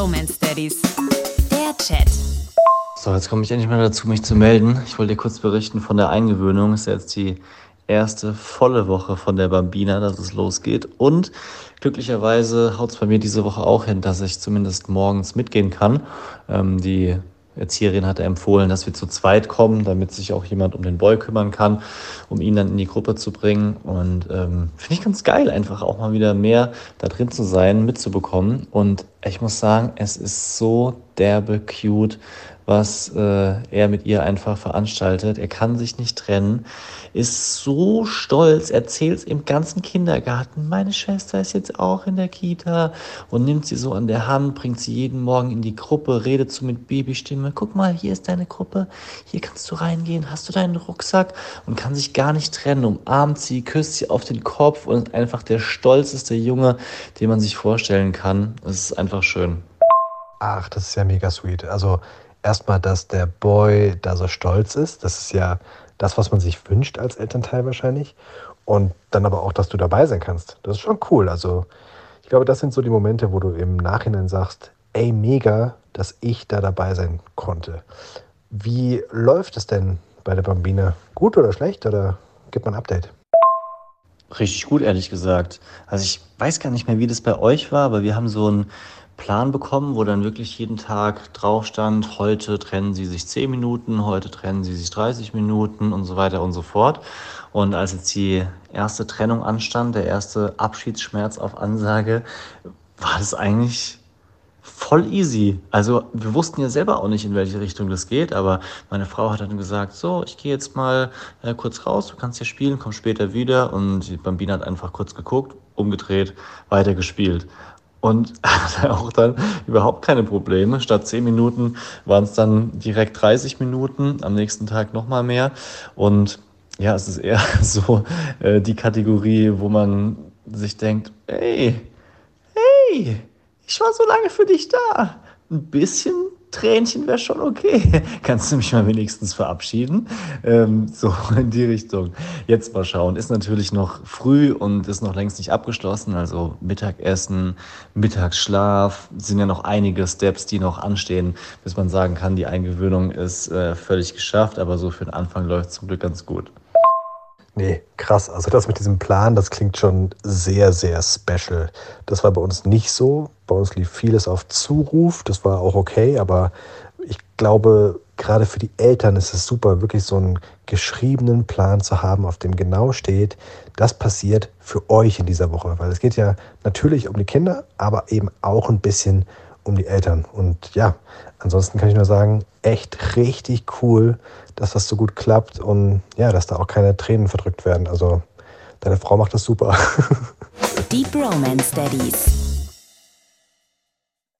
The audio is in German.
Bromance Daddies. Der Chat. So, jetzt komme ich endlich mal dazu, mich zu melden. Ich wollte dir kurz berichten von der Eingewöhnung. Ist jetzt die erste volle Woche von der Bambina, dass es losgeht. Und glücklicherweise haut es bei mir diese Woche auch hin, dass ich zumindest morgens mitgehen kann. Ähm, die Erzieherin hatte empfohlen, dass wir zu zweit kommen, damit sich auch jemand um den Boy kümmern kann, um ihn dann in die Gruppe zu bringen. Und ähm, finde ich ganz geil, einfach auch mal wieder mehr da drin zu sein, mitzubekommen. Und ich muss sagen, es ist so derbe cute, was äh, er mit ihr einfach veranstaltet. Er kann sich nicht trennen, ist so stolz, erzählt es im ganzen Kindergarten. Meine Schwester ist jetzt auch in der Kita und nimmt sie so an der Hand, bringt sie jeden Morgen in die Gruppe, redet so mit Babystimme. Guck mal, hier ist deine Gruppe, hier kannst du reingehen, hast du deinen Rucksack und kann sich gar nicht trennen. Umarmt sie, küsst sie auf den Kopf und ist einfach der stolzeste Junge, den man sich vorstellen kann. Es ist einfach schön. Ach, das ist ja mega sweet. Also erstmal, dass der Boy da so stolz ist. Das ist ja das, was man sich wünscht als Elternteil wahrscheinlich. Und dann aber auch, dass du dabei sein kannst. Das ist schon cool. Also ich glaube, das sind so die Momente, wo du im Nachhinein sagst, ey, mega, dass ich da dabei sein konnte. Wie läuft es denn bei der Bambine? Gut oder schlecht? Oder gibt man ein Update? Richtig gut, ehrlich gesagt. Also ich weiß gar nicht mehr, wie das bei euch war, aber wir haben so ein Plan bekommen, wo dann wirklich jeden Tag drauf stand, heute trennen sie sich 10 Minuten, heute trennen sie sich 30 Minuten und so weiter und so fort. Und als jetzt die erste Trennung anstand, der erste Abschiedsschmerz auf Ansage, war das eigentlich voll easy. Also wir wussten ja selber auch nicht, in welche Richtung das geht, aber meine Frau hat dann gesagt, so, ich gehe jetzt mal äh, kurz raus, du kannst ja spielen, komm später wieder. Und die Bambina hat einfach kurz geguckt, umgedreht, weitergespielt und hatte auch dann überhaupt keine Probleme. Statt 10 Minuten waren es dann direkt 30 Minuten, am nächsten Tag nochmal mehr. Und ja, es ist eher so äh, die Kategorie, wo man sich denkt, hey, hey, ich war so lange für dich da. Ein bisschen Tränchen wäre schon okay. Kannst du mich mal wenigstens verabschieden? Ähm, so in die Richtung. Jetzt mal schauen. Ist natürlich noch früh und ist noch längst nicht abgeschlossen. Also Mittagessen, Mittagsschlaf, sind ja noch einige Steps, die noch anstehen, bis man sagen kann, die Eingewöhnung ist äh, völlig geschafft. Aber so für den Anfang läuft es zum Glück ganz gut. Nee, krass. Also das mit diesem Plan, das klingt schon sehr, sehr special. Das war bei uns nicht so. Bei uns lief vieles auf Zuruf. Das war auch okay, aber ich glaube, gerade für die Eltern ist es super, wirklich so einen geschriebenen Plan zu haben, auf dem genau steht, das passiert für euch in dieser Woche. Weil es geht ja natürlich um die Kinder, aber eben auch ein bisschen um die Eltern. Und ja, ansonsten kann ich nur sagen, echt richtig cool, dass das so gut klappt und ja, dass da auch keine Tränen verdrückt werden. Also deine Frau macht das super. Deep Romance Daddies.